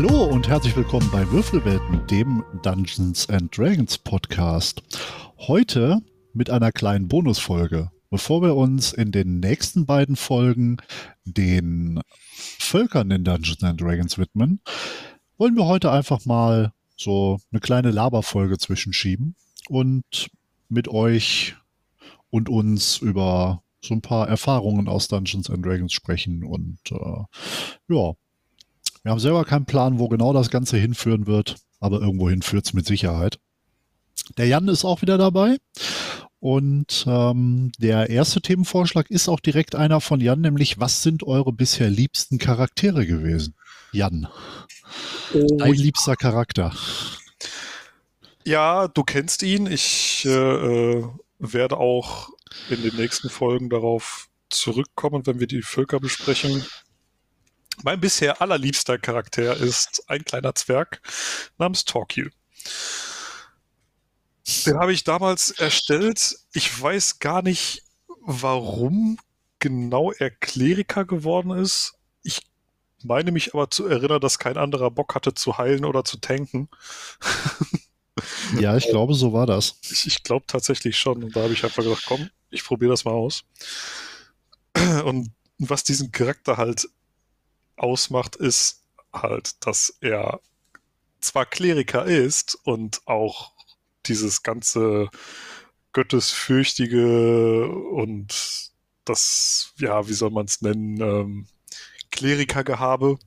Hallo und herzlich willkommen bei Würfelwelten, dem Dungeons and Dragons Podcast. Heute mit einer kleinen Bonusfolge. Bevor wir uns in den nächsten beiden Folgen den Völkern in Dungeons and Dragons widmen, wollen wir heute einfach mal so eine kleine Laberfolge zwischenschieben und mit euch und uns über so ein paar Erfahrungen aus Dungeons and Dragons sprechen. Und äh, ja, wir haben selber keinen Plan, wo genau das Ganze hinführen wird, aber irgendwohin führt es mit Sicherheit. Der Jan ist auch wieder dabei. Und ähm, der erste Themenvorschlag ist auch direkt einer von Jan, nämlich was sind eure bisher liebsten Charaktere gewesen? Jan, oh. dein liebster Charakter. Ja, du kennst ihn. Ich äh, äh werde auch in den nächsten Folgen darauf zurückkommen, wenn wir die Völker besprechen. Mein bisher allerliebster Charakter ist ein kleiner Zwerg namens Torquil. Den habe ich damals erstellt. Ich weiß gar nicht, warum genau er Kleriker geworden ist. Ich meine mich aber zu erinnern, dass kein anderer Bock hatte zu heilen oder zu tanken. Ja, ich glaube, so war das. Ich, ich glaube tatsächlich schon. Und da habe ich einfach gedacht, komm, ich probiere das mal aus. Und was diesen Charakter halt ausmacht, ist halt, dass er zwar Kleriker ist und auch dieses ganze Göttesfürchtige und das, ja, wie soll man es nennen, ähm, Klerikergehabe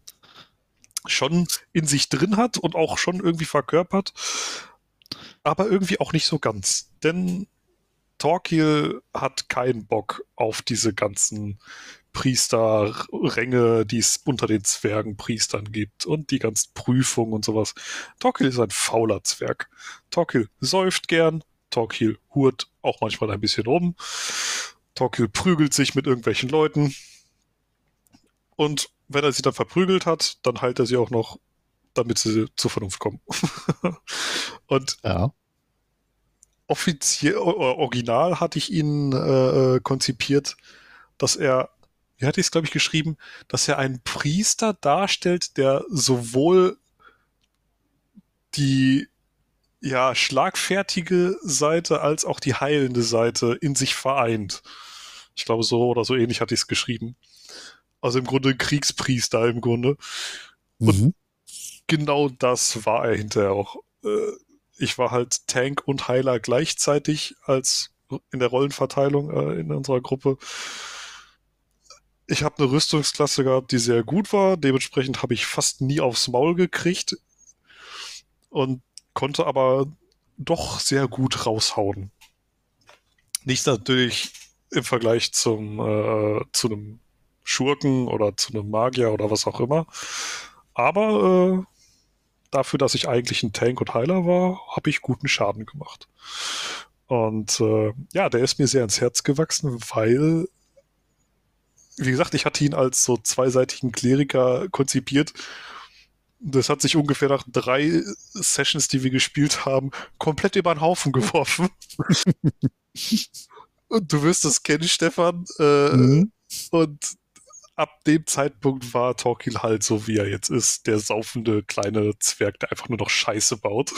schon in sich drin hat und auch schon irgendwie verkörpert, aber irgendwie auch nicht so ganz. Denn Torquil hat keinen Bock auf diese ganzen Priesterränge, die es unter den Zwergenpriestern gibt und die ganzen Prüfungen und sowas. Torquil ist ein fauler Zwerg. Torquil säuft gern, Torquil hurt auch manchmal ein bisschen rum. Torquil prügelt sich mit irgendwelchen Leuten. Und wenn er sie dann verprügelt hat, dann heilt er sie auch noch, damit sie zur Vernunft kommen. und ja offiziell, original hatte ich ihn äh, äh, konzipiert, dass er, wie hatte ich es, glaube ich, geschrieben, dass er einen Priester darstellt, der sowohl die ja, schlagfertige Seite als auch die heilende Seite in sich vereint. Ich glaube, so oder so ähnlich hatte ich es geschrieben. Also im Grunde Kriegspriester im Grunde. Und mhm. genau das war er hinterher auch. Äh, ich war halt Tank und Heiler gleichzeitig als in der Rollenverteilung äh, in unserer Gruppe. Ich habe eine Rüstungsklasse gehabt, die sehr gut war. Dementsprechend habe ich fast nie aufs Maul gekriegt und konnte aber doch sehr gut raushauen. Nicht natürlich im Vergleich zum äh, zu einem Schurken oder zu einem Magier oder was auch immer. Aber äh, dafür, dass ich eigentlich ein Tank und Heiler war, habe ich guten Schaden gemacht. Und äh, ja, der ist mir sehr ins Herz gewachsen, weil, wie gesagt, ich hatte ihn als so zweiseitigen Kleriker konzipiert. Das hat sich ungefähr nach drei Sessions, die wir gespielt haben, komplett über den Haufen geworfen. und du wirst das kennen, Stefan. Äh, mhm. Und ab dem Zeitpunkt war Torquil halt so, wie er jetzt ist, der saufende kleine Zwerg, der einfach nur noch Scheiße baut.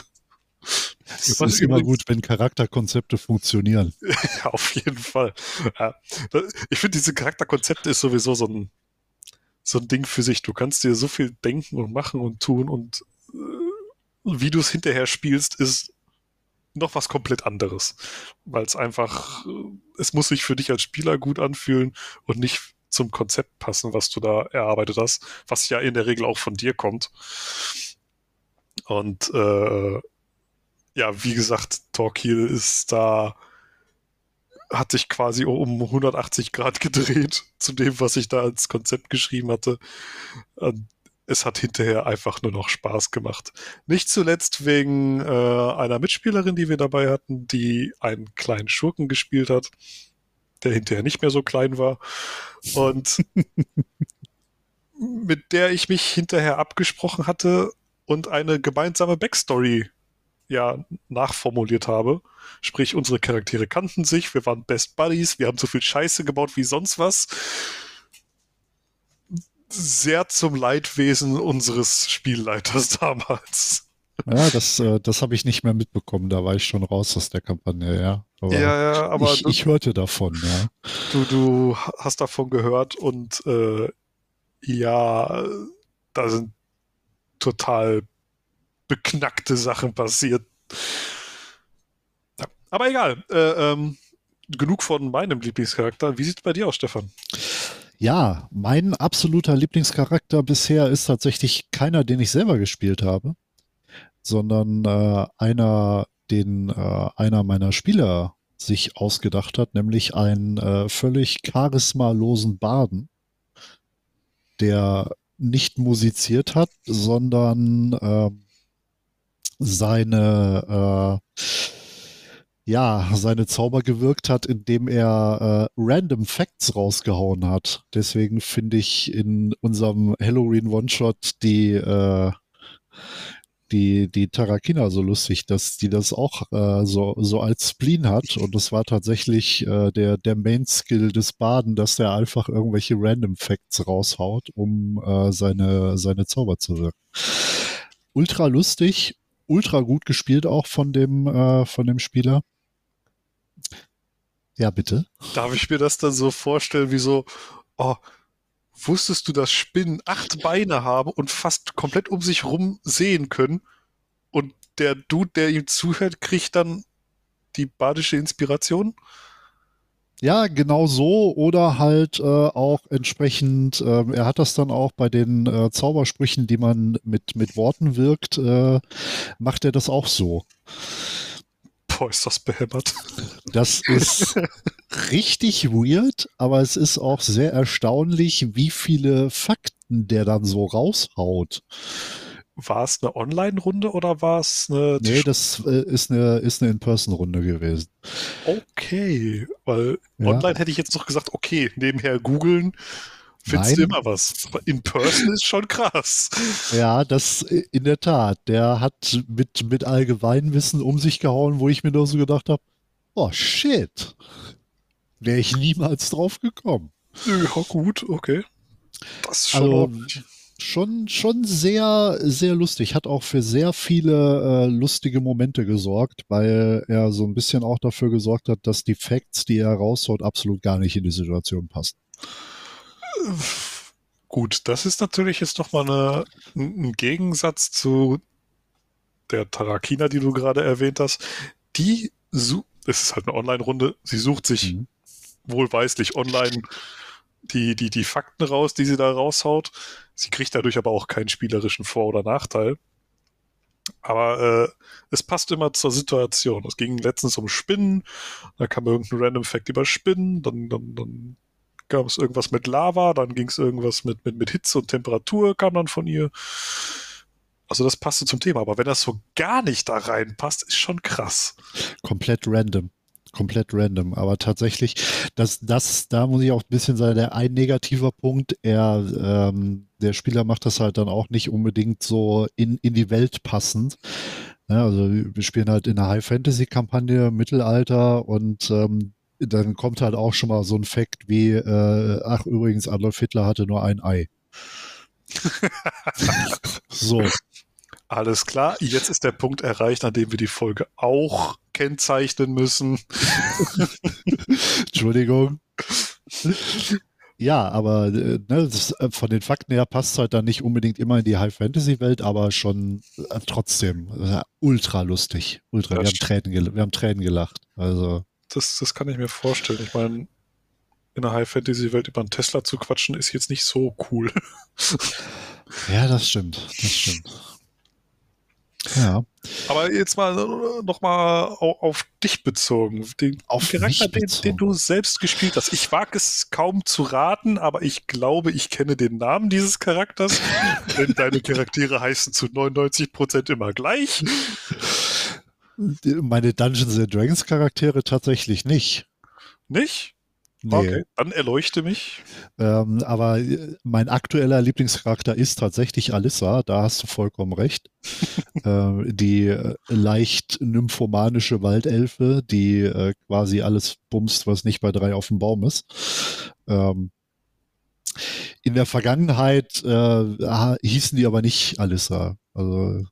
Es ist immer gut, wenn Charakterkonzepte funktionieren. ja, auf jeden Fall. Ja. Ich finde, diese Charakterkonzepte ist sowieso so ein, so ein Ding für sich. Du kannst dir so viel denken und machen und tun und äh, wie du es hinterher spielst, ist noch was komplett anderes. Weil es einfach, äh, es muss sich für dich als Spieler gut anfühlen und nicht zum Konzept passen, was du da erarbeitet hast, was ja in der Regel auch von dir kommt. Und äh, ja, wie gesagt, Torquil ist da, hat sich quasi um 180 Grad gedreht zu dem, was ich da als Konzept geschrieben hatte. Es hat hinterher einfach nur noch Spaß gemacht. Nicht zuletzt wegen äh, einer Mitspielerin, die wir dabei hatten, die einen kleinen Schurken gespielt hat der hinterher nicht mehr so klein war. Und mit der ich mich hinterher abgesprochen hatte und eine gemeinsame Backstory ja nachformuliert habe. Sprich, unsere Charaktere kannten sich, wir waren Best Buddies, wir haben so viel Scheiße gebaut wie sonst was. sehr zum Leidwesen unseres Spielleiters damals. Ja, das, äh, das habe ich nicht mehr mitbekommen. Da war ich schon raus aus der Kampagne, ja. Aber ja, ja, aber ich, du, ich hörte davon, ja. Du, du hast davon gehört und äh, ja, da sind total beknackte Sachen passiert. Ja, aber egal. Äh, ähm, genug von meinem Lieblingscharakter. Wie sieht es bei dir aus, Stefan? Ja, mein absoluter Lieblingscharakter bisher ist tatsächlich keiner, den ich selber gespielt habe sondern äh, einer, den äh, einer meiner Spieler sich ausgedacht hat, nämlich einen äh, völlig charismalosen Baden, der nicht musiziert hat, sondern äh, seine äh, ja, seine Zauber gewirkt hat, indem er äh, random Facts rausgehauen hat. Deswegen finde ich in unserem Halloween One-Shot die, äh, die, die Tarakina so lustig, dass die das auch äh, so, so als Spleen hat. Und das war tatsächlich äh, der, der Main-Skill des Baden, dass der einfach irgendwelche Random Facts raushaut, um äh, seine, seine Zauber zu wirken. Ultra lustig, ultra gut gespielt auch von dem, äh, von dem Spieler. Ja, bitte. Darf ich mir das dann so vorstellen, wie so, oh, Wusstest du, dass Spinnen acht Beine haben und fast komplett um sich rum sehen können? Und der Dude, der ihm zuhört, kriegt dann die badische Inspiration? Ja, genau so oder halt äh, auch entsprechend, äh, er hat das dann auch bei den äh, Zaubersprüchen, die man mit, mit Worten wirkt, äh, macht er das auch so. Boah, ist das behämmert. Das ist richtig weird, aber es ist auch sehr erstaunlich, wie viele Fakten der dann so raushaut. War es eine Online-Runde oder war es eine. Nee, das äh, ist eine, ist eine In-Person-Runde gewesen. Okay, weil ja. online hätte ich jetzt noch gesagt, okay, nebenher googeln, findest du immer was. Aber in Person ist schon krass. Ja, das in der Tat. Der hat mit, mit Allgemeinwissen um sich gehauen, wo ich mir nur so gedacht habe, oh shit. Wäre ich niemals drauf gekommen. Ja, gut, okay. Das ist schon, also, schon, schon sehr, sehr lustig. Hat auch für sehr viele äh, lustige Momente gesorgt, weil er so ein bisschen auch dafür gesorgt hat, dass die Facts, die er raushaut, absolut gar nicht in die Situation passen. Gut, das ist natürlich jetzt nochmal eine, ein Gegensatz zu der Tarakina, die du gerade erwähnt hast. Die, es ist halt eine Online-Runde, sie sucht sich mhm. wohlweislich online die, die, die Fakten raus, die sie da raushaut. Sie kriegt dadurch aber auch keinen spielerischen Vor- oder Nachteil. Aber äh, es passt immer zur Situation. Es ging letztens um Spinnen, da kam irgendein Random Fact über Spinnen, dann, dann, dann gab es irgendwas mit Lava, dann ging es irgendwas mit, mit, mit Hitze und Temperatur, kam dann von ihr. Also das passte zum Thema, aber wenn das so gar nicht da reinpasst, ist schon krass. Komplett random. Komplett random. Aber tatsächlich, das, das, da muss ich auch ein bisschen sagen, der ein negativer Punkt, er, ähm, der Spieler macht das halt dann auch nicht unbedingt so in, in die Welt passend. Ja, also wir spielen halt in einer High-Fantasy-Kampagne, Mittelalter und ähm, dann kommt halt auch schon mal so ein Fakt wie, äh, ach übrigens, Adolf Hitler hatte nur ein Ei. so. Alles klar, jetzt ist der Punkt erreicht, an dem wir die Folge auch kennzeichnen müssen. Entschuldigung. Ja, aber äh, ne, das, äh, von den Fakten her passt es halt dann nicht unbedingt immer in die High-Fantasy-Welt, aber schon äh, trotzdem äh, ultra lustig. Ultra. wir, haben Tränen wir haben Tränen gelacht. Also das, das kann ich mir vorstellen. Ich meine, in der High-Fantasy-Welt über einen Tesla zu quatschen, ist jetzt nicht so cool. ja, das stimmt. Das stimmt. Ja. Aber jetzt mal äh, noch mal auf dich bezogen. Den auf Charakter, den, den, du selbst gespielt hast. Ich wage es kaum zu raten, aber ich glaube, ich kenne den Namen dieses Charakters. denn deine Charaktere heißen zu 99 Prozent immer gleich. Meine Dungeons and Dragons Charaktere tatsächlich nicht. Nicht? Nee. Okay, dann erleuchte mich. Ähm, aber äh, mein aktueller Lieblingscharakter ist tatsächlich Alissa, da hast du vollkommen recht. äh, die leicht nymphomanische Waldelfe, die äh, quasi alles bumst, was nicht bei drei auf dem Baum ist. Ähm, in der Vergangenheit äh, hießen die aber nicht Alissa. Also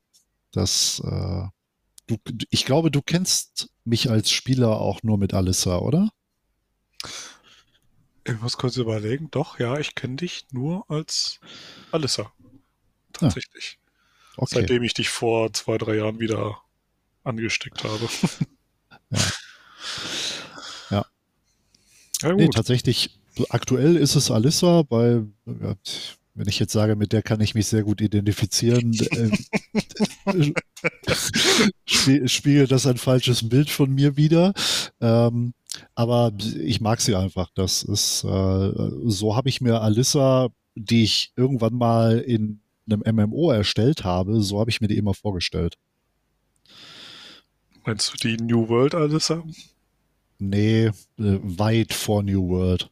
das, äh, du, ich glaube, du kennst mich als Spieler auch nur mit Alissa, oder? Ich muss kurz überlegen. Doch, ja, ich kenne dich nur als Alissa. Tatsächlich. Ja. Okay. Seitdem ich dich vor zwei, drei Jahren wieder angesteckt habe. ja. Ja. ja nee, tatsächlich, aktuell ist es Alissa, weil, wenn ich jetzt sage, mit der kann ich mich sehr gut identifizieren, äh, spiegelt das ein falsches Bild von mir wieder. Ähm, aber ich mag sie einfach. Das ist, äh, so habe ich mir Alissa, die ich irgendwann mal in einem MMO erstellt habe, so habe ich mir die immer vorgestellt. Meinst du die New World Alissa? Nee, äh, weit vor New World.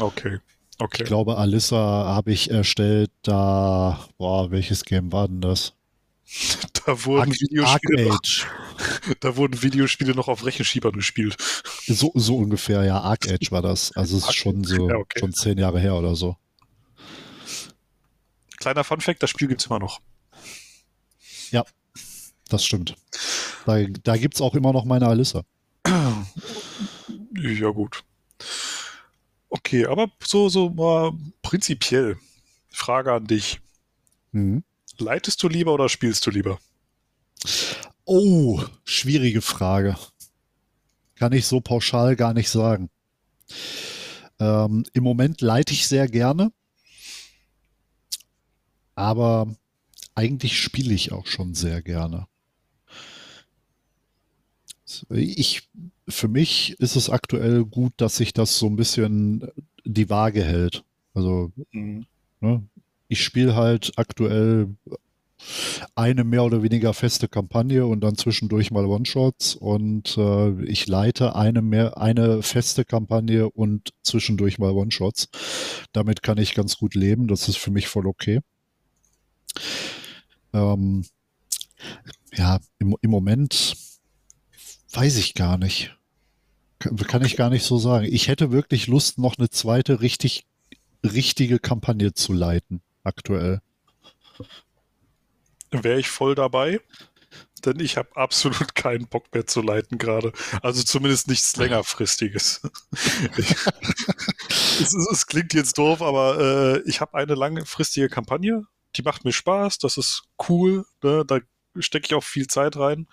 Okay. Okay. Ich glaube, Alissa habe ich erstellt, da, boah, welches Game war denn das? Da wurden, Arc Videospiele noch, da wurden Videospiele noch auf Rechenschiebern gespielt. So, so ungefähr, ja. Arc Age war das. Also es ist schon so, ja, okay. schon zehn Jahre her oder so. Kleiner Funfact, das Spiel gibt es immer noch. Ja, das stimmt. Da, da gibt es auch immer noch meine Alissa. Ja, gut. Okay, aber so, so mal prinzipiell. Frage an dich. Mhm. Leitest du lieber oder spielst du lieber? Oh, schwierige Frage. Kann ich so pauschal gar nicht sagen. Ähm, Im Moment leite ich sehr gerne, aber eigentlich spiele ich auch schon sehr gerne. Ich, für mich ist es aktuell gut, dass sich das so ein bisschen die Waage hält. Also, mhm. ne, ich spiele halt aktuell eine mehr oder weniger feste Kampagne und dann zwischendurch mal One-Shots und äh, ich leite eine mehr eine feste Kampagne und zwischendurch mal One-Shots. Damit kann ich ganz gut leben. Das ist für mich voll okay. Ähm, ja, im, im Moment weiß ich gar nicht. Kann, kann ich gar nicht so sagen. Ich hätte wirklich Lust, noch eine zweite richtig richtige Kampagne zu leiten aktuell. Wäre ich voll dabei, denn ich habe absolut keinen Bock mehr zu leiten gerade. Also zumindest nichts längerfristiges. es, es, klingt jetzt doof, aber äh, ich habe eine langfristige Kampagne. Die macht mir Spaß, das ist cool. Ne? Da stecke ich auch viel Zeit rein.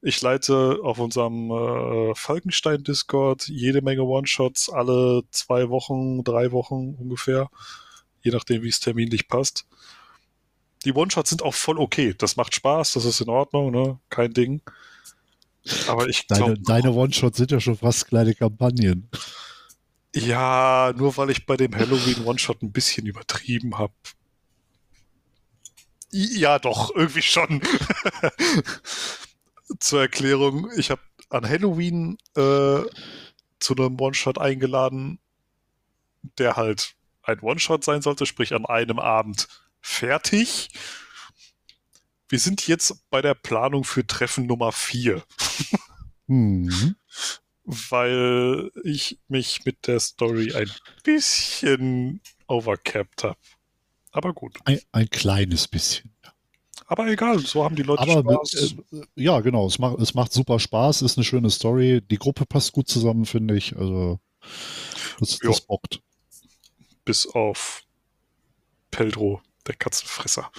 Ich leite auf unserem äh, Falkenstein-Discord jede Menge One-Shots, alle zwei Wochen, drei Wochen ungefähr je nachdem, wie es terminlich passt. Die One-Shots sind auch voll okay. Das macht Spaß, das ist in Ordnung, ne? Kein Ding. Aber ich glaube. Deine, deine One-Shots sind ja schon fast kleine Kampagnen. Ja, nur weil ich bei dem Halloween One-Shot ein bisschen übertrieben habe. Ja, doch, irgendwie schon. Zur Erklärung, ich habe an Halloween äh, zu einem One-Shot eingeladen, der halt ein One-Shot sein sollte, sprich an einem Abend fertig. Wir sind jetzt bei der Planung für Treffen Nummer 4. mhm. Weil ich mich mit der Story ein bisschen overcapped habe. Aber gut. Ein, ein, kleines bisschen. Aber egal, so haben die Leute Aber, Spaß. Äh, ja, genau, es macht, es macht super Spaß, ist eine schöne Story. Die Gruppe passt gut zusammen, finde ich. Also, das, das bockt bis auf Peldro, der Katzenfresser.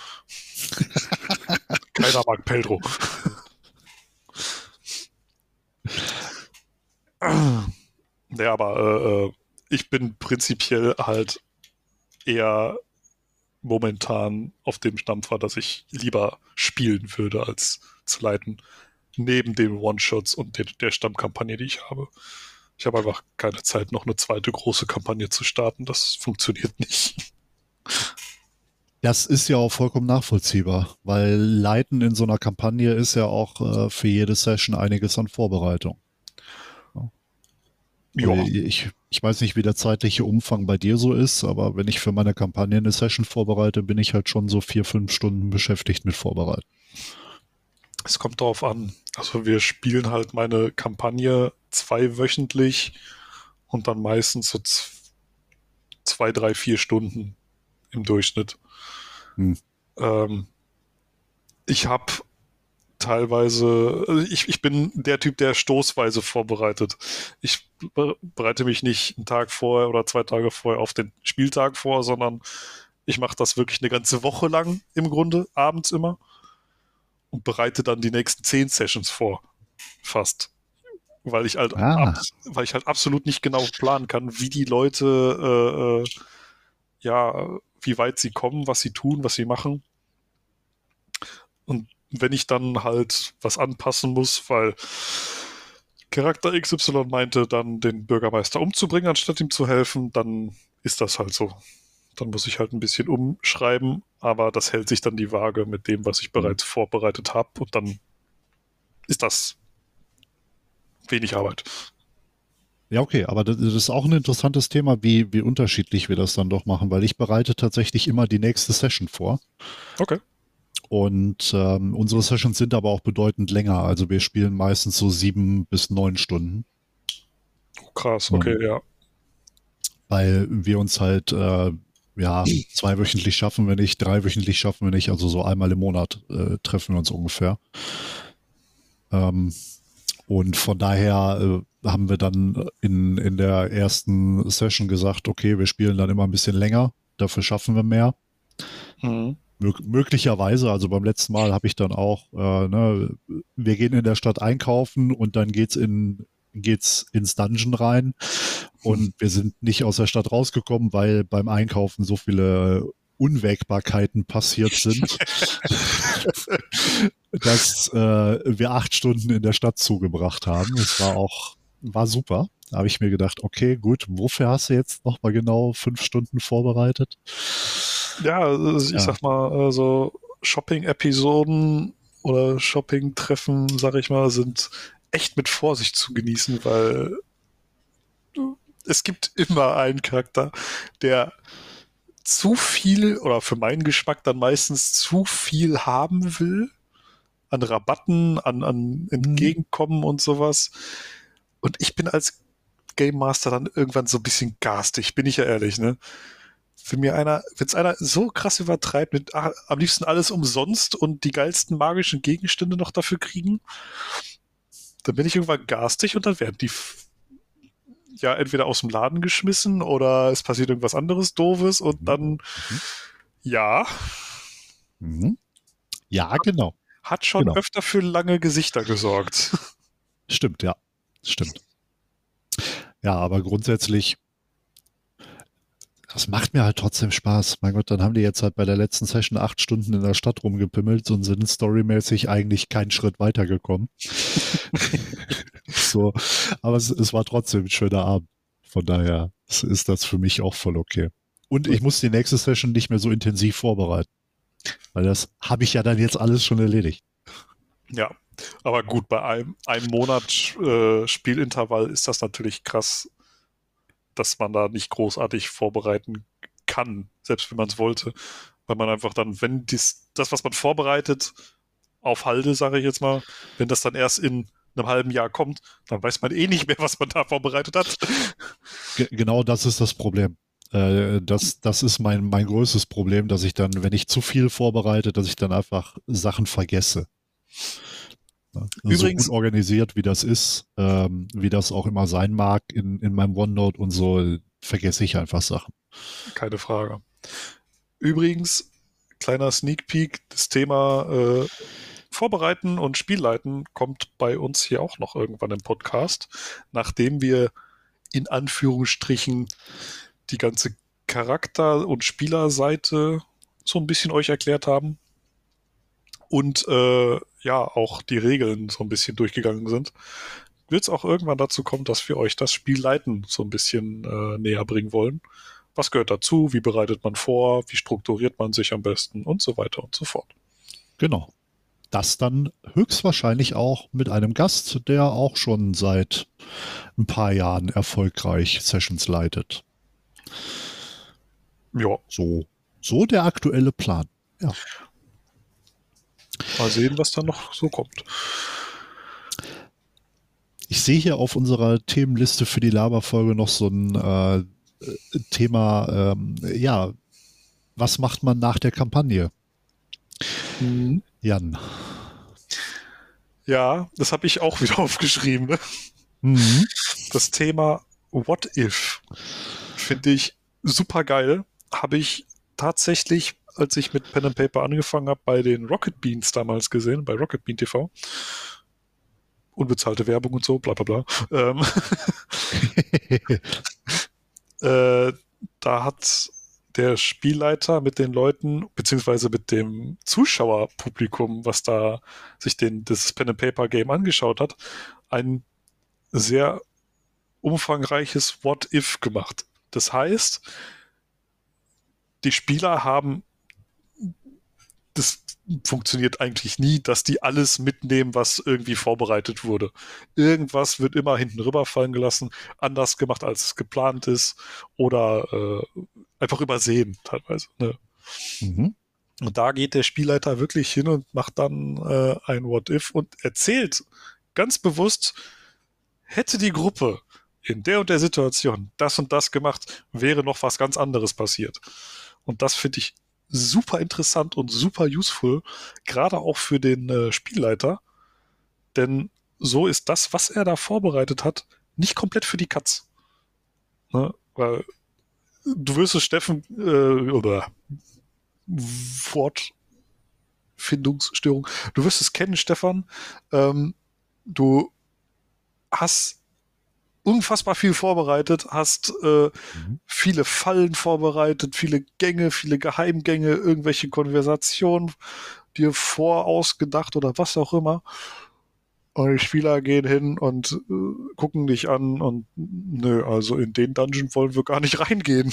Keiner mag Peldro. ja, aber äh, äh, ich bin prinzipiell halt eher momentan auf dem Stampfer, dass ich lieber spielen würde, als zu leiten. Neben den One-Shots und der, der Stammkampagne, die ich habe. Ich habe einfach keine Zeit, noch eine zweite große Kampagne zu starten. Das funktioniert nicht. Das ist ja auch vollkommen nachvollziehbar, weil Leiten in so einer Kampagne ist ja auch äh, für jede Session einiges an Vorbereitung. Ja. Ich, ich weiß nicht, wie der zeitliche Umfang bei dir so ist, aber wenn ich für meine Kampagne eine Session vorbereite, bin ich halt schon so vier, fünf Stunden beschäftigt mit Vorbereiten. Es kommt darauf an. Also wir spielen halt meine Kampagne zweiwöchentlich und dann meistens so zwei, drei, vier Stunden im Durchschnitt. Hm. Ähm, ich habe teilweise, also ich, ich bin der Typ, der stoßweise vorbereitet. Ich bereite mich nicht einen Tag vorher oder zwei Tage vorher auf den Spieltag vor, sondern ich mache das wirklich eine ganze Woche lang im Grunde, abends immer und bereite dann die nächsten zehn Sessions vor. Fast. Weil ich halt, ah. ab, weil ich halt absolut nicht genau planen kann, wie die Leute, äh, äh, ja, wie weit sie kommen, was sie tun, was sie machen. Und wenn ich dann halt was anpassen muss, weil Charakter XY meinte, dann den Bürgermeister umzubringen, anstatt ihm zu helfen, dann ist das halt so. Dann muss ich halt ein bisschen umschreiben, aber das hält sich dann die Waage mit dem, was ich bereits mhm. vorbereitet habe und dann ist das wenig Arbeit. Ja, okay, aber das ist auch ein interessantes Thema, wie, wie unterschiedlich wir das dann doch machen, weil ich bereite tatsächlich immer die nächste Session vor. Okay. Und ähm, unsere Sessions sind aber auch bedeutend länger. Also wir spielen meistens so sieben bis neun Stunden. Krass, okay, um, ja. Weil wir uns halt äh, ja zweiwöchentlich schaffen, wenn nicht dreiwöchentlich schaffen, wenn nicht, also so einmal im Monat äh, treffen wir uns ungefähr. Ähm, und von daher äh, haben wir dann in, in der ersten Session gesagt, okay, wir spielen dann immer ein bisschen länger, dafür schaffen wir mehr. Mhm möglicherweise, also beim letzten Mal habe ich dann auch, äh, ne, wir gehen in der Stadt einkaufen und dann geht's in geht's ins Dungeon rein und wir sind nicht aus der Stadt rausgekommen, weil beim Einkaufen so viele Unwägbarkeiten passiert sind, dass äh, wir acht Stunden in der Stadt zugebracht haben. Es war auch war super. Da habe ich mir gedacht, okay, gut, wofür hast du jetzt noch mal genau fünf Stunden vorbereitet? Ja, also ich ja. sag mal, so Shopping-Episoden oder Shopping-Treffen, sag ich mal, sind echt mit Vorsicht zu genießen, weil es gibt immer einen Charakter, der zu viel oder für meinen Geschmack dann meistens zu viel haben will an Rabatten, an, an Entgegenkommen und sowas. Und ich bin als Game Master dann irgendwann so ein bisschen garstig, bin ich ja ehrlich, ne? Wenn mir einer, wenn es einer so krass übertreibt, mit ach, am liebsten alles umsonst und die geilsten magischen Gegenstände noch dafür kriegen, dann bin ich irgendwann garstig und dann werden die ja entweder aus dem Laden geschmissen oder es passiert irgendwas anderes Doofes und mhm. dann mhm. ja. Mhm. Ja, genau. Hat schon genau. öfter für lange Gesichter gesorgt. Stimmt, ja. Stimmt. Ja, aber grundsätzlich das macht mir halt trotzdem Spaß. Mein Gott, dann haben die jetzt halt bei der letzten Session acht Stunden in der Stadt rumgepimmelt und sind storymäßig eigentlich keinen Schritt weitergekommen. so, aber es, es, war trotzdem ein schöner Abend. Von daher ist das für mich auch voll okay. Und ich muss die nächste Session nicht mehr so intensiv vorbereiten. Weil das habe ich ja dann jetzt alles schon erledigt. Ja, aber gut, bei einem, einem Monat äh, Spielintervall ist das natürlich krass dass man da nicht großartig vorbereiten kann, selbst wenn man es wollte. Weil man einfach dann, wenn dies, das, was man vorbereitet, auf Halde, sage ich jetzt mal, wenn das dann erst in einem halben Jahr kommt, dann weiß man eh nicht mehr, was man da vorbereitet hat. Genau das ist das Problem. Äh, das, das ist mein, mein größtes Problem, dass ich dann, wenn ich zu viel vorbereite, dass ich dann einfach Sachen vergesse. Also Übrigens, so gut organisiert, wie das ist, ähm, wie das auch immer sein mag in, in meinem OneNote und so, vergesse ich einfach Sachen. Keine Frage. Übrigens, kleiner Sneak Peek, das Thema äh, Vorbereiten und Spielleiten kommt bei uns hier auch noch irgendwann im Podcast, nachdem wir in Anführungsstrichen die ganze Charakter- und Spielerseite so ein bisschen euch erklärt haben und äh, ja auch die Regeln so ein bisschen durchgegangen sind, wird es auch irgendwann dazu kommen, dass wir euch das Spiel leiten so ein bisschen äh, näher bringen wollen. Was gehört dazu? Wie bereitet man vor? Wie strukturiert man sich am besten? Und so weiter und so fort. Genau. Das dann höchstwahrscheinlich auch mit einem Gast, der auch schon seit ein paar Jahren erfolgreich Sessions leitet. Ja. So, so der aktuelle Plan. Ja. Mal sehen, was da noch so kommt. Ich sehe hier auf unserer Themenliste für die Laberfolge noch so ein, äh, Thema, ähm, ja, was macht man nach der Kampagne? Mhm. Jan. Ja, das habe ich auch wieder aufgeschrieben. Ne? Mhm. Das Thema What If finde ich super geil. Habe ich tatsächlich, als ich mit Pen and Paper angefangen habe, bei den Rocket Beans damals gesehen, bei Rocket Bean TV. Unbezahlte Werbung und so, bla bla bla. Ähm äh, da hat der Spielleiter mit den Leuten, beziehungsweise mit dem Zuschauerpublikum, was da sich den, das Pen and Paper Game angeschaut hat, ein sehr umfangreiches What If gemacht. Das heißt, die Spieler haben das funktioniert eigentlich nie, dass die alles mitnehmen, was irgendwie vorbereitet wurde. Irgendwas wird immer hinten rüberfallen gelassen, anders gemacht, als es geplant ist oder äh, einfach übersehen teilweise. Ne? Mhm. Und da geht der Spielleiter wirklich hin und macht dann äh, ein What If und erzählt ganz bewusst, hätte die Gruppe in der und der Situation das und das gemacht, wäre noch was ganz anderes passiert. Und das finde ich super interessant und super useful, gerade auch für den äh, Spielleiter. Denn so ist das, was er da vorbereitet hat, nicht komplett für die Katz. Ne? Weil du wirst es Steffen äh, oder Wortfindungsstörung, du wirst es kennen, Stefan. Ähm, du hast unfassbar viel vorbereitet, hast äh, mhm. viele Fallen vorbereitet, viele Gänge, viele Geheimgänge, irgendwelche Konversationen dir vorausgedacht oder was auch immer. Und die Spieler gehen hin und äh, gucken dich an und nö, also in den Dungeon wollen wir gar nicht reingehen.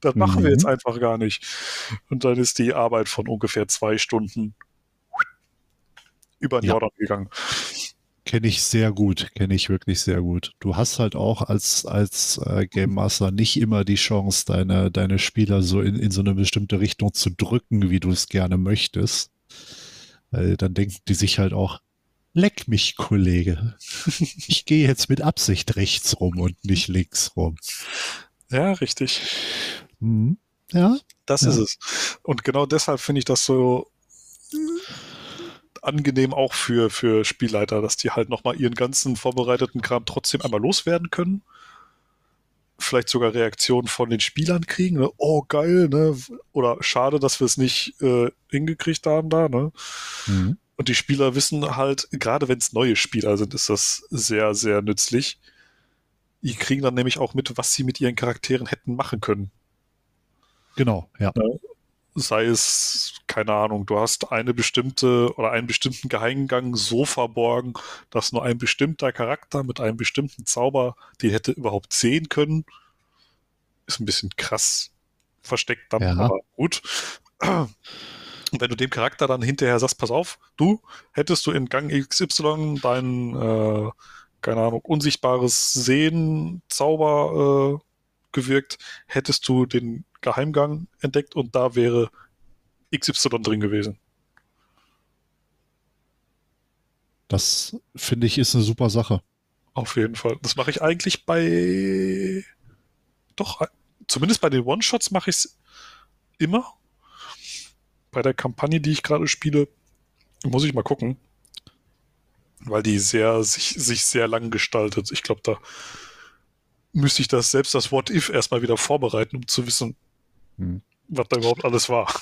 das mhm. machen wir jetzt mhm. einfach gar nicht. Und dann ist die Arbeit von ungefähr zwei Stunden über den ja. Jordan gegangen. Kenne ich sehr gut, kenne ich wirklich sehr gut. Du hast halt auch als, als äh, Game Master nicht immer die Chance, deine, deine Spieler so in, in so eine bestimmte Richtung zu drücken, wie du es gerne möchtest. Weil dann denken die sich halt auch, leck mich, Kollege. Ich gehe jetzt mit Absicht rechts rum und nicht links rum. Ja, richtig. Mhm. Ja. Das ja. ist es. Und genau deshalb finde ich das so angenehm auch für, für Spielleiter, dass die halt nochmal ihren ganzen vorbereiteten Kram trotzdem einmal loswerden können. Vielleicht sogar Reaktionen von den Spielern kriegen, ne? oh geil, ne? Oder schade, dass wir es nicht äh, hingekriegt haben da, ne? Mhm. Und die Spieler wissen halt, gerade wenn es neue Spieler sind, ist das sehr, sehr nützlich. Die kriegen dann nämlich auch mit, was sie mit ihren Charakteren hätten machen können. Genau, ja. Sei es, keine Ahnung, du hast eine bestimmte oder einen bestimmten Geheimgang so verborgen, dass nur ein bestimmter Charakter mit einem bestimmten Zauber die hätte überhaupt sehen können. Ist ein bisschen krass versteckt dann, ja. aber gut. Und wenn du dem Charakter dann hinterher sagst, pass auf, du hättest du in Gang XY dein, äh, keine Ahnung, unsichtbares Sehen, Zauber äh, gewirkt, hättest du den Geheimgang entdeckt und da wäre XY drin gewesen. Das finde ich ist eine super Sache. Auf jeden Fall. Das mache ich eigentlich bei doch, zumindest bei den One-Shots mache ich es immer. Bei der Kampagne, die ich gerade spiele, muss ich mal gucken. Weil die sehr, sich, sich sehr lang gestaltet. Ich glaube, da müsste ich das selbst das What If erstmal wieder vorbereiten, um zu wissen, hm. was da überhaupt alles war.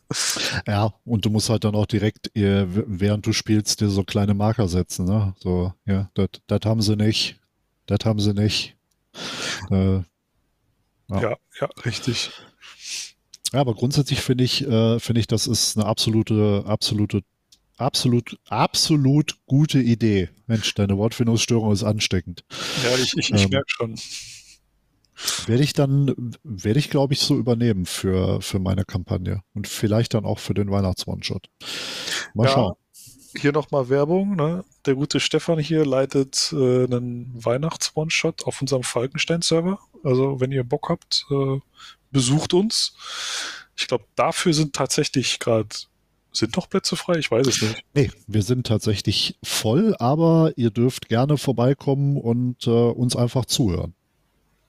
ja, und du musst halt dann auch direkt, äh, während du spielst, dir so kleine Marker setzen, ne? So, ja, das haben sie nicht, das haben sie nicht. Äh, ja. ja, ja, richtig. Ja, aber grundsätzlich finde ich, äh, finde ich, das ist eine absolute, absolute absolut, absolut gute Idee. Mensch, deine Wortfindungsstörung ist ansteckend. Ja, ich, ich, ich ähm, merke schon. Werde ich dann, werde ich glaube ich so übernehmen für, für meine Kampagne und vielleicht dann auch für den Weihnachts-One-Shot. Mal ja, schauen. Hier nochmal Werbung. Ne? Der gute Stefan hier leitet äh, einen Weihnachts-One-Shot auf unserem Falkenstein-Server. Also wenn ihr Bock habt, äh, besucht uns. Ich glaube, dafür sind tatsächlich gerade sind doch Plätze frei? Ich weiß es nicht. Nee, wir sind tatsächlich voll, aber ihr dürft gerne vorbeikommen und äh, uns einfach zuhören.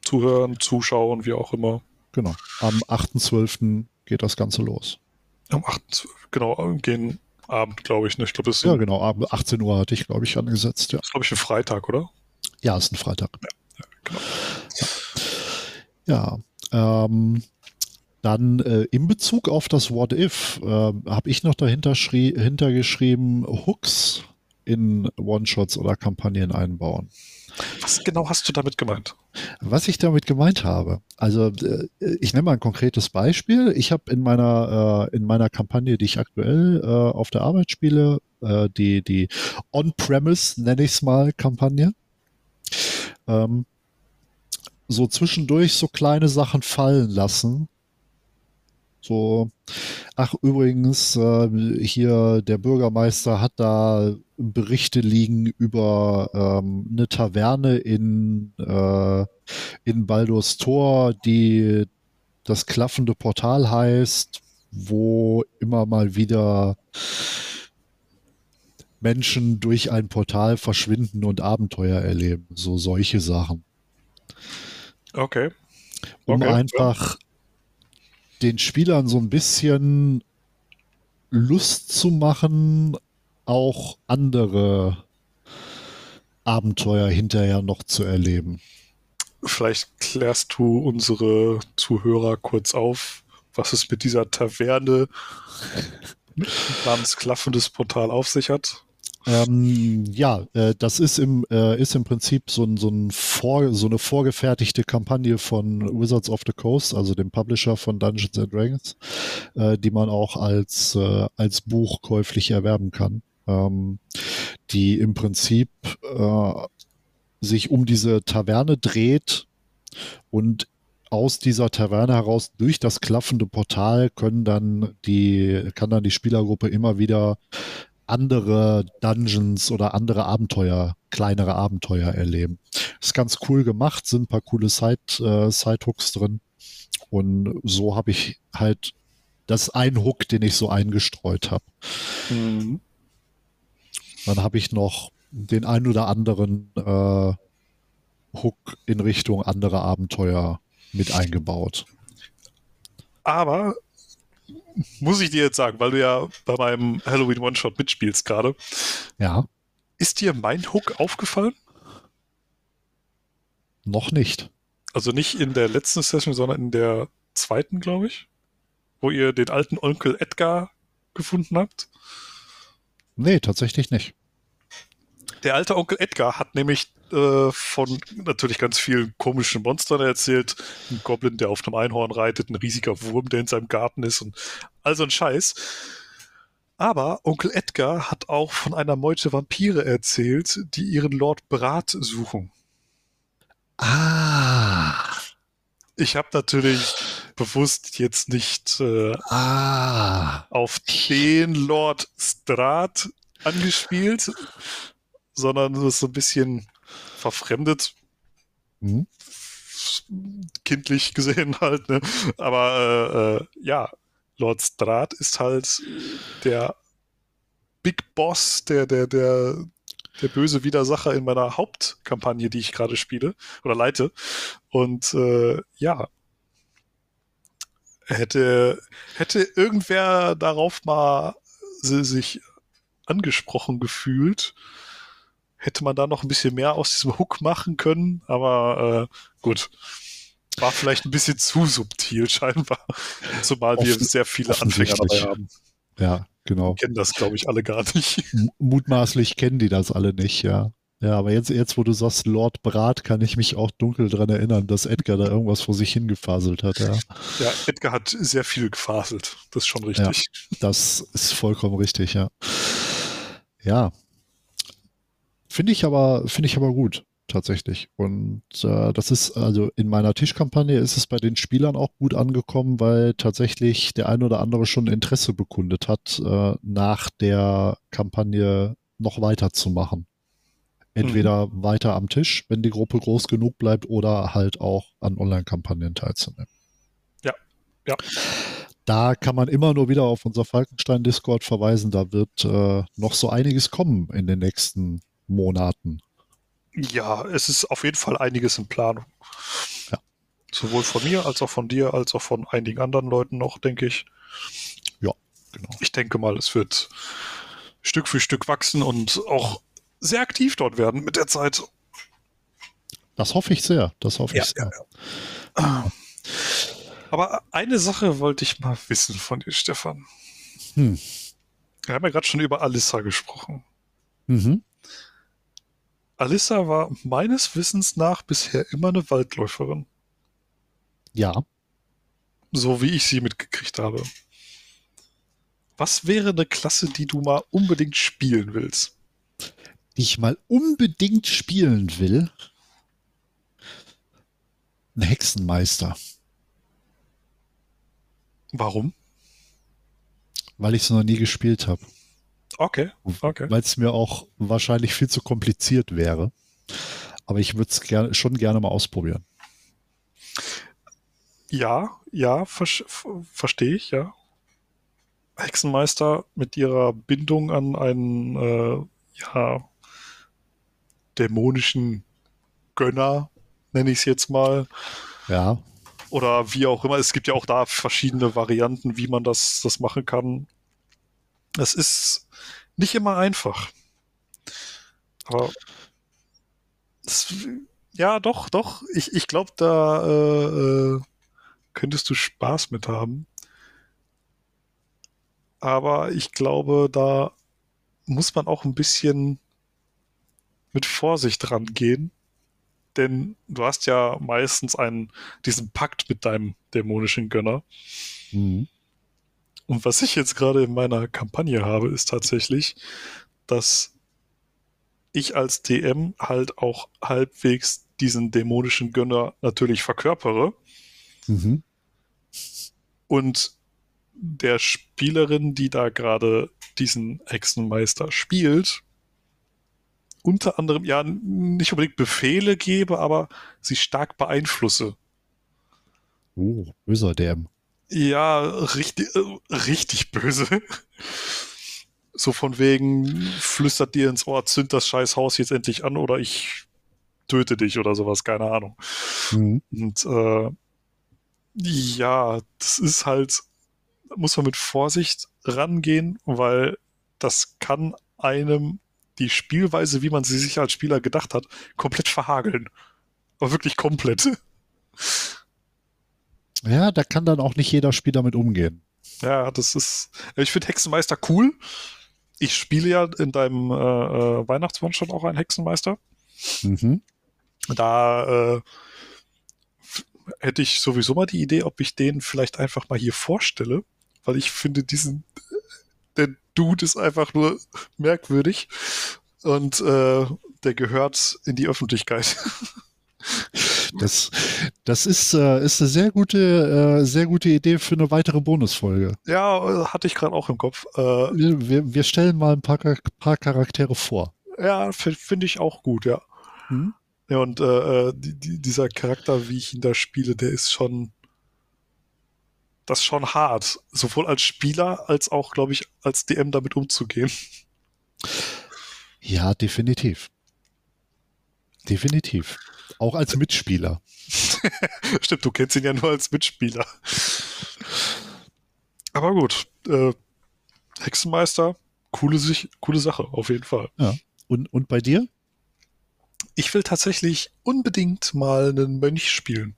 Zuhören, zuschauen, wie auch immer. Genau. Am 8.12. geht das Ganze los. Am 8. genau, gehen Abend, glaube ich. Ne? Ich glaube, es ist, Ja, genau. Abend 18 Uhr hatte ich, glaube ich, angesetzt. Ja, ist glaube ich, ein Freitag, oder? ja ist ein Freitag. Genau. Ja. Ähm, dann äh, in Bezug auf das What If äh, habe ich noch dahinter schrie- hintergeschrieben, Hooks in One-Shots oder Kampagnen einbauen. Was genau hast du damit gemeint? Was ich damit gemeint habe, also äh, ich nenne mal ein konkretes Beispiel. Ich habe in meiner äh, in meiner Kampagne, die ich aktuell äh, auf der Arbeit spiele, die die On-Premise nenne ich es mal Kampagne. Ähm, so zwischendurch so kleine Sachen fallen lassen. So, ach übrigens, äh, hier der Bürgermeister hat da Berichte liegen über ähm, eine Taverne in, äh, in Baldur's Tor, die das klaffende Portal heißt, wo immer mal wieder Menschen durch ein Portal verschwinden und Abenteuer erleben. So solche Sachen. Okay. um Okay, einfach den Spielern so ein bisschen Lust zu machen, auch andere Abenteuer hinterher noch zu erleben. Vielleicht klärst du unsere Zuhörer kurz auf, was es mit dieser Taverne namens Klaffendes Portal auf sich hat. Ähm, ja, äh, das ist im, äh, ist im Prinzip so, ein, so, ein vor, so eine vorgefertigte Kampagne von Wizards of the Coast, also dem Publisher von Dungeons and Dragons, äh, die man auch als, äh, als Buch käuflich erwerben kann, ähm, die im Prinzip äh, sich um diese Taverne dreht und aus dieser Taverne heraus durch das klaffende Portal können dann die, kann dann die Spielergruppe immer wieder andere Dungeons oder andere Abenteuer, kleinere Abenteuer erleben. Ist ganz cool gemacht, sind ein paar coole Side, äh, Side-Hooks drin. Und so habe ich halt das ein Hook, den ich so eingestreut habe. Mhm. Dann habe ich noch den ein oder anderen äh, Hook in Richtung andere Abenteuer mit eingebaut. Aber muss ich dir jetzt sagen, weil du ja bei meinem Halloween One-Shot mitspielst gerade, Ja, ist dir mein Hook aufgefallen? noch nicht. Also nicht in der letzten Session, sondern in der zweiten, glaube ich, wo ihr den alten Onkel Edgar gefunden habt. Nee, tatsächlich nicht. Der alte Onkel Edgar hat nämlich äh, von natürlich ganz vielen komischen Monstern erzählt. Ein Goblin, der auf einem Einhorn reitet, ein riesiger Wurm, der in seinem Garten ist und all so ein Scheiß. Aber Onkel Edgar hat auch von einer Meute Vampire erzählt, die ihren Lord Brat suchen. Ah, Ich habe natürlich bewusst jetzt nicht äh, ah. auf den Lord Strat angespielt, sondern das so ein bisschen verfremdet, Hm? kindlich gesehen halt. Ne? Aber äh, äh, ja, Lord Strat ist halt der Big Boss, der, der, der, der böse Widersacher in meiner Hauptkampagne, die ich gerade spiele oder leite. Und äh, ja, hätte, hätte irgendwer darauf mal si- sich angesprochen gefühlt, hätte man da noch ein bisschen mehr aus diesem Hook machen können, aber äh, gut. War vielleicht ein bisschen zu subtil scheinbar. Zumal wir sehr viele Anfänger dabei haben. Ja, genau. Kennen das, glaube ich, alle gar nicht. Mutmaßlich kennen die das alle nicht, ja. Ja, aber jetzt, jetzt, wo du sagst Lord Brat, kann ich mich auch dunkel dran erinnern, dass Edgar da irgendwas vor sich hingefaselt hat, ja. Ja, Edgar hat sehr viel gefaselt. Das ist schon richtig. Das ist vollkommen richtig, ja. Ja. Finde ich aber, finde ich aber gut, tatsächlich. Und äh, das ist, also in meiner Tischkampagne ist es bei den Spielern auch gut angekommen, weil tatsächlich der ein oder andere schon Interesse bekundet hat, äh, nach der Kampagne noch weiterzumachen. Entweder weiter am Tisch, wenn die Gruppe groß genug bleibt, oder halt auch an Online-Kampagnen teilzunehmen. Ja, ja. Da kann man immer nur wieder auf unser Falkenstein-Discord verweisen. Da wird äh, noch so einiges kommen in den nächsten Monaten. Ja, es ist auf jeden Fall einiges in Planung. Ja. Sowohl von mir als auch von dir, als auch von einigen anderen Leuten noch, denke ich. Ja, genau. Ich denke mal, es wird Stück für Stück wachsen und auch sehr aktiv dort werden mit der Zeit. Das hoffe ich sehr. Das hoffe Ja, ich sehr. Aber eine Sache wollte ich mal wissen von dir, Stefan. Hm. Wir haben ja gerade schon über Alissa gesprochen. Mhm. Alissa war meines Wissens nach bisher immer eine Waldläuferin, Ja. so wie ich sie mitgekriegt habe. Was wäre eine Klasse, die du mal unbedingt spielen willst? Die ich mal unbedingt spielen will. Ein Hexenmeister. Warum? Weil ich es noch nie gespielt habe. Okay, okay. Weil es mir auch wahrscheinlich viel zu kompliziert wäre. Aber ich würde es ger schon gerne mal ausprobieren. Ja, ja, ver verstehe ich, ja. Hexenmeister mit ihrer Bindung an einen, äh, ja, dämonischen Gönner, nenne ich es jetzt mal. Ja. Oder wie auch immer. Es gibt ja auch da verschiedene Varianten, wie man das, das machen kann. Es ist nicht immer einfach. Aber es, ja, doch, doch. Ich, ich glaube, da äh, äh, könntest du Spaß mit haben. Aber ich glaube, da muss man auch ein bisschen mit Vorsicht rangehen. Denn du hast ja meistens einen, diesen Pakt mit deinem dämonischen Gönner. Mhm. Und was ich jetzt gerade in meiner Kampagne habe, ist tatsächlich, dass ich als DM halt auch halbwegs diesen dämonischen Gönner natürlich verkörpere. Mhm. Und der Spielerin, die da gerade diesen Hexenmeister spielt, unter anderem ja nicht unbedingt Befehle gebe, aber sie stark beeinflusse. Oh, böser DM. Ja, richtig, äh, richtig böse. So von wegen, flüstert dir ins Ohr, zünd das scheiß Haus jetzt endlich an oder ich töte dich oder sowas, keine Ahnung. Mhm. Und äh, ja, das ist halt, muss man mit Vorsicht rangehen, weil das kann einem die Spielweise, wie man sie sich als Spieler gedacht hat, komplett verhageln. Aber wirklich komplett. Ja, da kann dann auch nicht jeder Spieler mit umgehen. Ja, das ist. Ich finde Hexenmeister cool. Ich spiele ja in deinem äh, äh, Weihnachtswunsch auch einen Hexenmeister. Mhm. Da äh, hätte ich sowieso mal die Idee, ob ich den vielleicht einfach mal hier vorstelle, weil ich finde diesen, Dude ist einfach nur merkwürdig und äh, der gehört in die Öffentlichkeit. Das, das ist, äh, ist eine sehr gute, äh, sehr gute Idee für eine weitere Bonusfolge. ja, hatte ich gerade auch im Kopf. Äh, Wir, wir, stellen mal ein paar, paar Charaktere vor. ja, finde ich auch gut, ja. Hm? Ja, und äh, äh, die, die, dieser Charakter, wie ich ihn da spiele, der ist schon. Das ist schon hart. Sowohl als Spieler als auch, glaube ich, als DM damit umzugehen. Ja, definitiv. Definitiv. Auch als Mitspieler. Stimmt, du kennst ihn ja nur als Mitspieler. Aber gut. Äh, Hexenmeister, coole, sich, coole Sache, auf jeden Fall. Und, und bei dir? Ich will tatsächlich unbedingt mal einen Mönch spielen.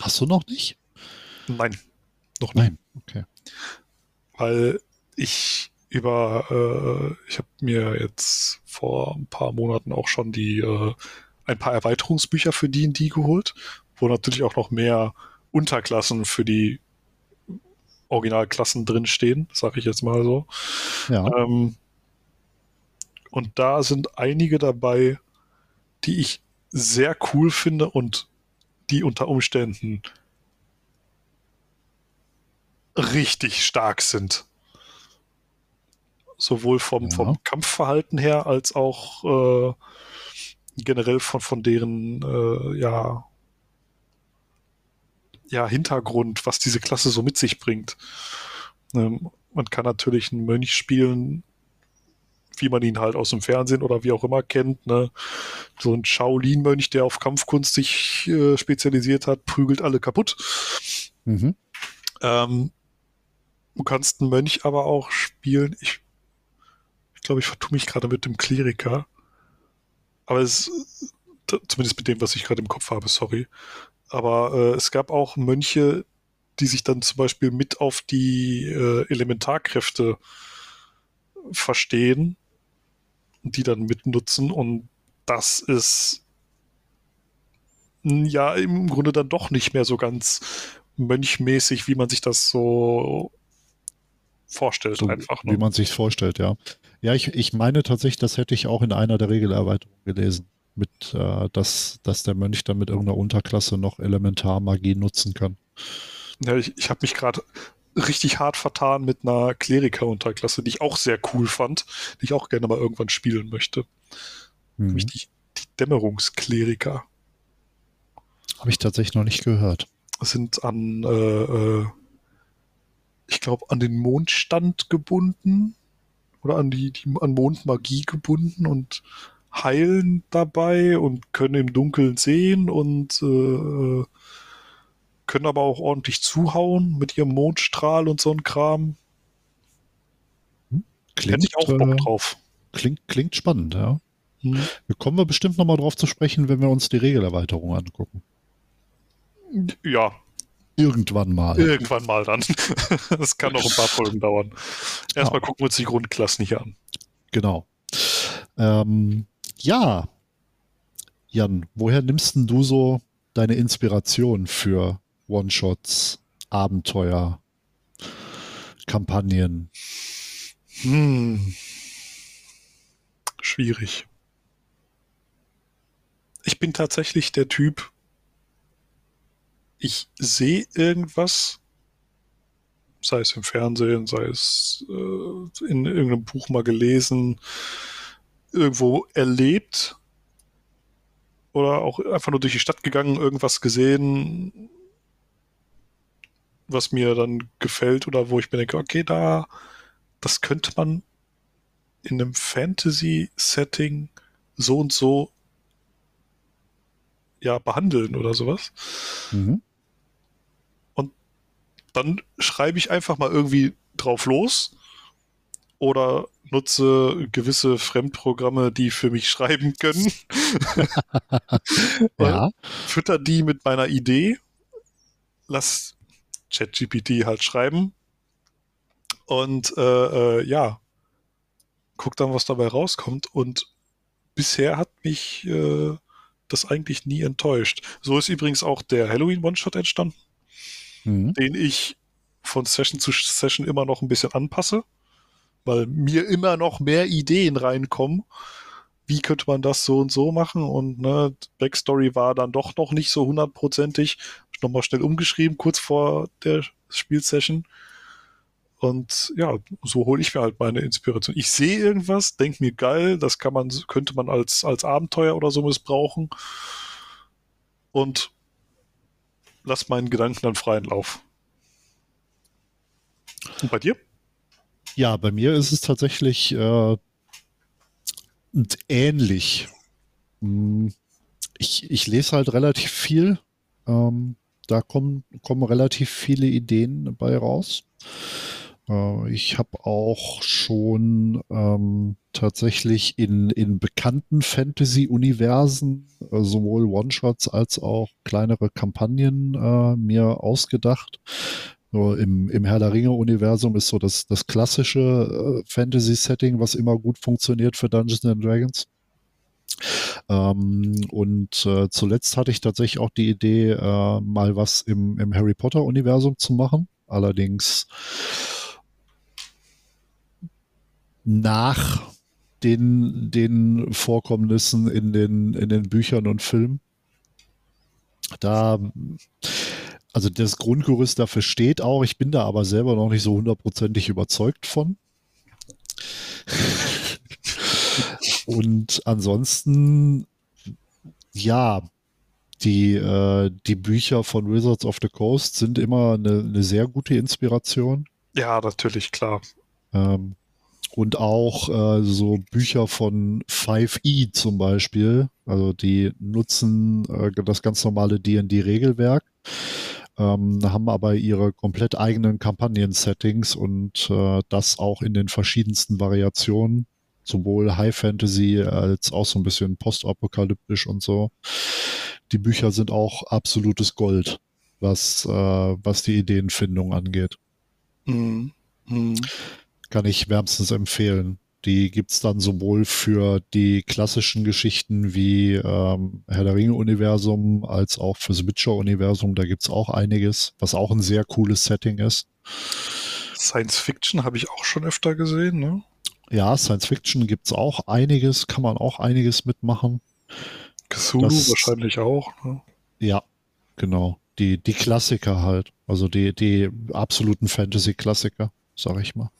Hast du noch nicht? Nein, noch nicht. Nein. Okay. weil ich über, äh, ich habe mir jetzt vor ein paar Monaten auch schon die äh, ein paar Erweiterungsbücher für D&D geholt, wo natürlich auch noch mehr Unterklassen für die Originalklassen drinstehen, sage ich jetzt mal so. Ja. Ähm, und da sind einige dabei, die ich sehr cool finde und die unter Umständen richtig stark sind. Sowohl vom, Ja. vom Kampfverhalten her als auch äh, generell von, von deren äh, ja, ja, Hintergrund, was diese Klasse so mit sich bringt. Ähm, man kann natürlich einen Mönch spielen, wie man ihn halt aus dem Fernsehen oder wie auch immer kennt. Ne? So ein Shaolin-Mönch, der auf Kampfkunst sich äh, spezialisiert hat, prügelt alle kaputt. Mhm. Ähm, du kannst einen Mönch aber auch spielen. Ich, ich glaube, ich vertue mich gerade mit dem Kleriker. Aber es, zumindest mit dem, was ich gerade im Kopf habe, sorry. Aber äh, es gab auch Mönche, die sich dann zum Beispiel mit auf die äh, Elementarkräfte verstehen die dann mitnutzen. Und das ist ja im Grunde dann doch nicht mehr so ganz mönchmäßig, wie man sich das so vorstellt, so, einfach. Ne? Wie man sich vorstellt, ja. Ja, ich, ich meine tatsächlich, das hätte ich auch in einer der Regelerweiterungen gelesen, mit, äh, dass, dass der Mönch dann mit irgendeiner Unterklasse noch Elementarmagie nutzen kann. Ja, ich, ich habe mich gerade richtig hart vertan mit einer Kleriker-Unterklasse, die ich auch sehr cool fand, die ich auch gerne mal irgendwann spielen möchte. Mhm. Nämlich die, die Dämmerungskleriker. Habe ich tatsächlich noch nicht gehört. Sind an, äh, äh, ich glaube, an den Mondstand gebunden oder an die, die an Mondmagie gebunden und heilen dabei und können im Dunkeln sehen und äh, können aber auch ordentlich zuhauen mit ihrem Mondstrahl und so ein Kram. Klingt, Hätte ich auch Bock äh, drauf. Klingt, klingt spannend, ja. Hm. Da kommen wir bestimmt nochmal drauf zu sprechen, wenn wir uns die Regelerweiterung angucken. Ja. Irgendwann mal. Irgendwann mal dann. das kann noch ein paar Folgen dauern. Erstmal ja. gucken wir uns die Grundklassen hier an. Genau. Ähm, ja. Jan, woher nimmst denn du so deine Inspiration für One-Shots, Abenteuer, Kampagnen? Hm. Schwierig. Ich bin tatsächlich der Typ, ich sehe irgendwas, sei es im Fernsehen, sei es äh, in irgendeinem Buch mal gelesen, irgendwo erlebt oder auch einfach nur durch die Stadt gegangen, irgendwas gesehen, was mir dann gefällt oder wo ich mir denke, okay, da, das könnte man in einem Fantasy-Setting so und so ja behandeln oder sowas. Mhm. Und dann schreibe ich einfach mal irgendwie drauf los oder nutze gewisse Fremdprogramme, die für mich schreiben können. ja. Fütter die mit meiner Idee, lass ChatGPT halt schreiben. Und äh, äh, ja, guck dann, was dabei rauskommt. Und bisher hat mich äh, das eigentlich nie enttäuscht. So ist übrigens auch der Halloween One-Shot entstanden, mhm. den ich von Session zu Session immer noch ein bisschen anpasse, weil mir immer noch mehr Ideen reinkommen. Wie könnte man das so und so machen? Und ne, Backstory war dann doch noch nicht so hundertprozentig nochmal schnell umgeschrieben, kurz vor der Spielsession. Und ja, so hole ich mir halt meine Inspiration. Ich sehe irgendwas, denke mir geil, das kann man, könnte man als, als Abenteuer oder so missbrauchen. Und lass meinen Gedanken dann freien Lauf. Und bei dir? Ja, bei mir ist es tatsächlich äh, ähnlich. Hm, ich, ich lese halt relativ viel. Ähm, da kommen, kommen relativ viele Ideen bei raus. Äh, ich habe auch schon ähm, tatsächlich in, in bekannten Fantasy-Universen äh, sowohl One-Shots als auch kleinere Kampagnen äh, mir ausgedacht. So im, Im Herr der Ringe-Universum ist so das, das klassische äh, Fantasy-Setting, was immer gut funktioniert für Dungeons and Dragons. Ähm, und äh, zuletzt hatte ich tatsächlich auch die Idee, äh, mal was im, im Harry Potter-Universum zu machen. Allerdings nach den, den Vorkommnissen in den, in den Büchern und Filmen. Da, also das Grundgerüst dafür steht auch, ich bin da aber selber noch nicht so hundertprozentig überzeugt von. Und ansonsten, ja, die, äh, die Bücher von Wizards of the Coast sind immer eine, eine sehr gute Inspiration. Ja, natürlich, klar. Ähm, Und auch äh, so Bücher von 5e zum Beispiel. Also die nutzen äh, das ganz normale D&D-Regelwerk, ähm, haben aber ihre komplett eigenen Kampagnen-Settings und äh, das auch in den verschiedensten Variationen. Sowohl High Fantasy als auch so ein bisschen postapokalyptisch und so. Die Bücher sind auch absolutes Gold, was, äh, was die Ideenfindung angeht. Mhm. Mhm. Kann ich wärmstens empfehlen. Die gibt's dann sowohl für die klassischen Geschichten wie ähm, Herr der Ringe-Universum als auch fürs Witcher-Universum. Da gibt's auch einiges, was auch ein sehr cooles Setting ist. Science Fiction habe ich auch schon öfter gesehen, ne? Ja, Science Fiction gibt's auch einiges, kann man auch einiges mitmachen. Cthulhu Das- wahrscheinlich auch. Ne? Ja, genau. Die, die Klassiker halt. Also die, die absoluten Fantasy-Klassiker, sag ich mal.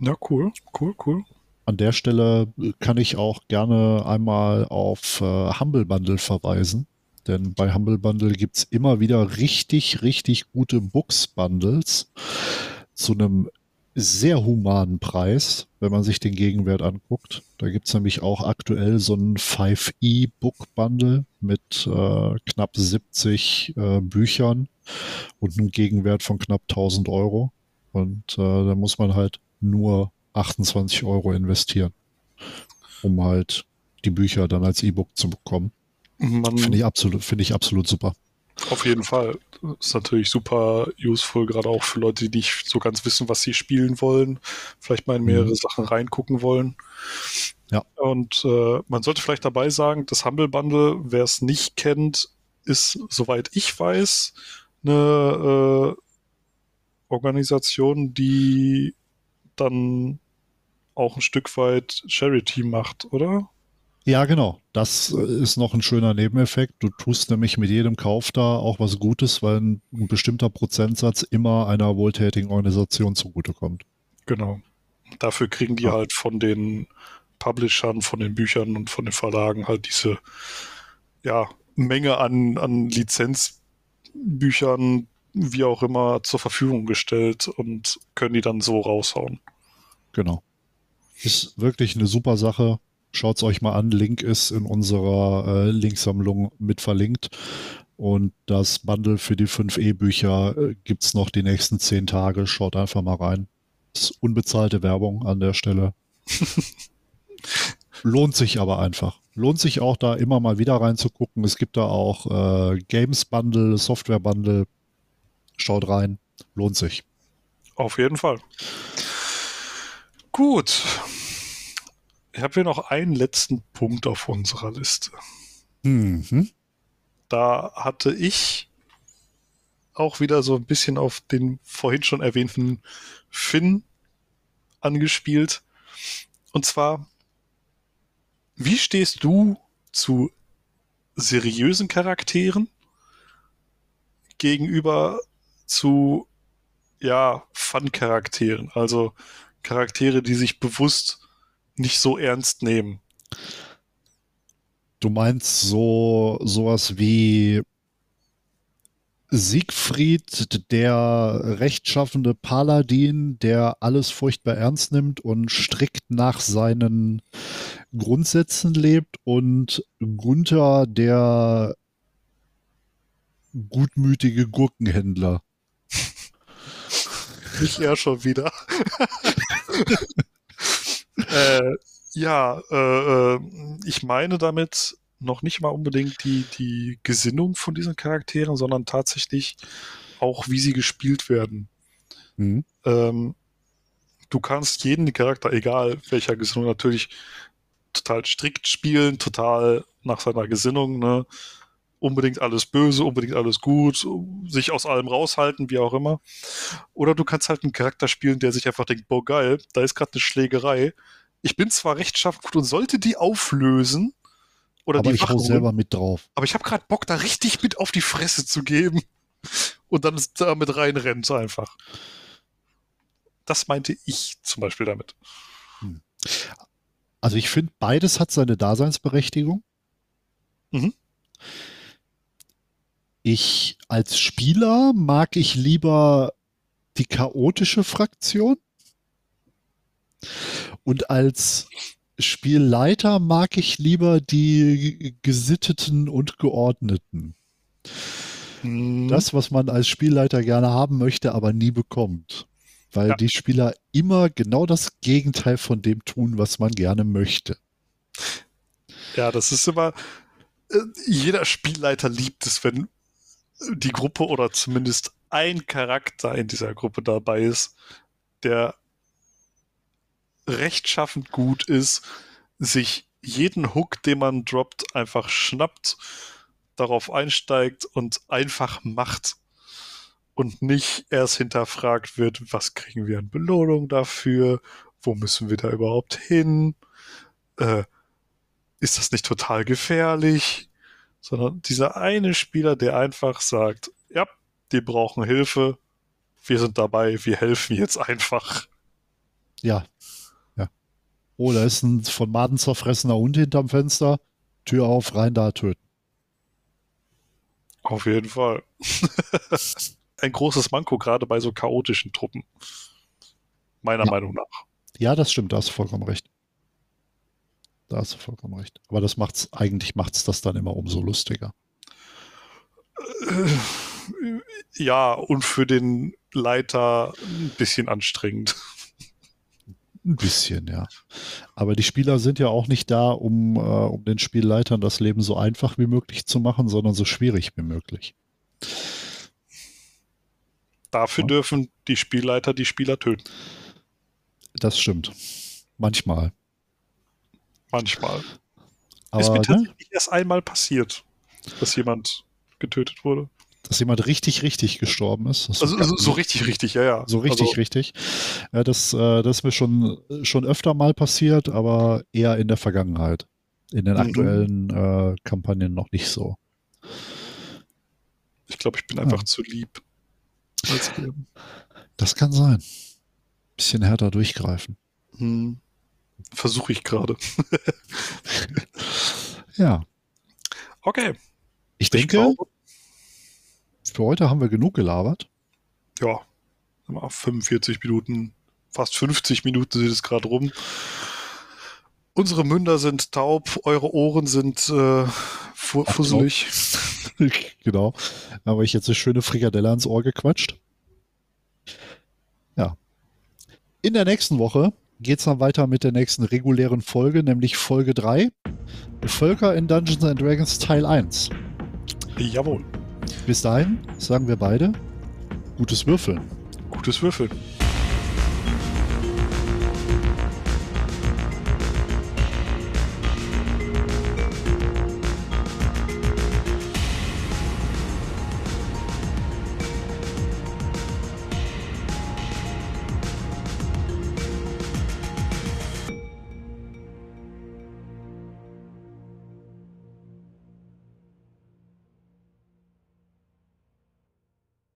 Ja, cool, cool, cool. An der Stelle kann ich auch gerne einmal auf äh, Humble Bundle verweisen. Denn bei Humble Bundle gibt's immer wieder richtig, richtig gute Books-Bundles zu einem sehr humanen Preis, wenn man sich den Gegenwert anguckt. Da gibt's nämlich auch aktuell so ein 5e Book Bundle mit äh, knapp 70 äh, Büchern und einem Gegenwert von knapp 1000 Euro. Und äh, da muss man halt nur 28 Euro investieren, um halt die Bücher dann als E-Book zu bekommen. Finde ich absolut, finde ich absolut super. Auf jeden Fall. Ist natürlich super useful, gerade auch für Leute, die nicht so ganz wissen, was sie spielen wollen, vielleicht mal in mehrere Mhm. Sachen reingucken wollen. Ja. Und äh, man sollte vielleicht dabei sagen, das Humble Bundle, wer es nicht kennt, ist, soweit ich weiß, eine äh, Organisation, die dann auch ein Stück weit Charity macht, oder? Ja, genau. Das äh, ist noch ein schöner Nebeneffekt. Du tust nämlich mit jedem Kauf da auch was Gutes, weil ein, ein bestimmter Prozentsatz immer einer wohltätigen Organisation zugutekommt. Genau. Dafür kriegen die Ja. halt von den Publishern, von den Büchern und von den Verlagen halt diese ja, Menge an, an Lizenzbüchern, wie auch immer, zur Verfügung gestellt und können die dann so raushauen. Genau. Ist wirklich eine super Sache. Schaut's euch mal an. Link ist in unserer äh, Linksammlung mit verlinkt. Und das Bundle für die 5 E-Bücher äh, gibt's noch die nächsten zehn Tage. Schaut einfach mal rein. Ist unbezahlte Werbung an der Stelle. Lohnt sich aber einfach. Lohnt sich auch da immer mal wieder reinzugucken. Es gibt da auch äh, Games Bundle, Software Bundle. Schaut rein. Lohnt sich. Auf jeden Fall. Gut. Ich habe hier noch einen letzten Punkt auf unserer Liste. Mhm. da hatte ich auch wieder so ein bisschen auf den vorhin schon erwähnten Finn angespielt. Und zwar, wie stehst du zu seriösen Charakteren gegenüber zu, ja, Fun-Charakteren? Also Charaktere, die sich bewusst nicht so ernst nehmen. Du meinst so sowas wie Siegfried, der rechtschaffende Paladin, der alles furchtbar ernst nimmt und strikt nach seinen Grundsätzen lebt und Gunther, der gutmütige Gurkenhändler. Ich eher schon wieder. äh, ja, äh, äh, ich meine damit noch nicht mal unbedingt die, die Gesinnung von diesen Charakteren, sondern tatsächlich auch, wie sie gespielt werden. Mhm. Ähm, du kannst jeden Charakter, egal welcher Gesinnung, natürlich total strikt spielen, total nach seiner Gesinnung, ne? Unbedingt alles böse, unbedingt alles gut, sich aus allem raushalten, wie auch immer. Oder du kannst halt einen Charakter spielen, der sich einfach denkt, boah, geil, da ist gerade eine Schlägerei. Ich bin zwar rechtschaffen gut und sollte die auflösen oder Aber die ich hau selber mit drauf. aber ich habe gerade Bock, da richtig mit auf die Fresse zu geben und dann da mit reinrennt einfach. Das meinte ich zum Beispiel damit. Also ich finde, beides hat seine Daseinsberechtigung. Mhm. Ich als Spieler mag ich lieber die chaotische Fraktion. Und als Spielleiter mag ich lieber die gesitteten und geordneten. Hm, Das, was man als Spielleiter gerne haben möchte, aber nie bekommt. Weil Ja. die Spieler immer genau das Gegenteil von dem tun, was man gerne möchte. Ja, das ist immer. äh, Jeder Spielleiter liebt es, wenn die Gruppe oder zumindest ein Charakter in dieser Gruppe dabei ist, der rechtschaffend gut ist, sich jeden Hook, den man droppt, einfach schnappt, darauf einsteigt und einfach macht. Und nicht erst hinterfragt wird, was kriegen wir an Belohnung dafür, wo müssen wir da überhaupt hin, äh, ist das nicht total gefährlich? Sondern dieser eine Spieler, der einfach sagt, ja, die brauchen Hilfe, wir sind dabei, wir helfen jetzt einfach. Ja. Oh, da ist ein von Maden zerfressener Hund hinterm Fenster. Tür auf, rein da, töten. Auf jeden Fall. Ein großes Manko, gerade bei so chaotischen Truppen. Meiner Ja. Meinung nach. Ja, das stimmt, da hast du vollkommen recht. Da hast du vollkommen recht. Aber das macht's, eigentlich macht's das dann immer umso lustiger. Ja, und für den Leiter ein bisschen anstrengend. Ein bisschen, ja. Aber die Spieler sind ja auch nicht da, um, äh, um den Spielleitern das Leben so einfach wie möglich zu machen, sondern so schwierig wie möglich. Dafür Ja. dürfen die Spielleiter die Spieler töten. Das stimmt. Manchmal. Manchmal. Aber ist mir ne, tatsächlich erst einmal passiert, dass jemand getötet wurde. Dass jemand richtig, richtig gestorben ist. Das Also, also so richtig, richtig, ja, ja. So richtig, also, richtig. Ja, das, äh, das ist mir schon, schon öfter mal passiert, aber eher in der Vergangenheit. In den Mhm. aktuellen äh, Kampagnen noch nicht so. Ich glaube, ich bin einfach Ja. zu lieb. Das kann sein. Bisschen härter durchgreifen. hm, Versuche ich gerade. Ja, Okay. ich Ich denke, glaube, für heute haben wir genug gelabert. ja, mal 45 Minuten, fast 50 Minuten sind es gerade rum. Unsere Münder sind taub, eure Ohren sind äh, fu fusselig. genau. Da habe ich jetzt eine schöne Frikadelle ans Ohr gequatscht. Ja. In der nächsten Woche geht es dann weiter mit der nächsten regulären Folge, nämlich Folge 3. Völker in Dungeons and Dragons Teil 1. Jawohl. Bis dahin sagen wir beide gutes Würfeln. Gutes Würfeln.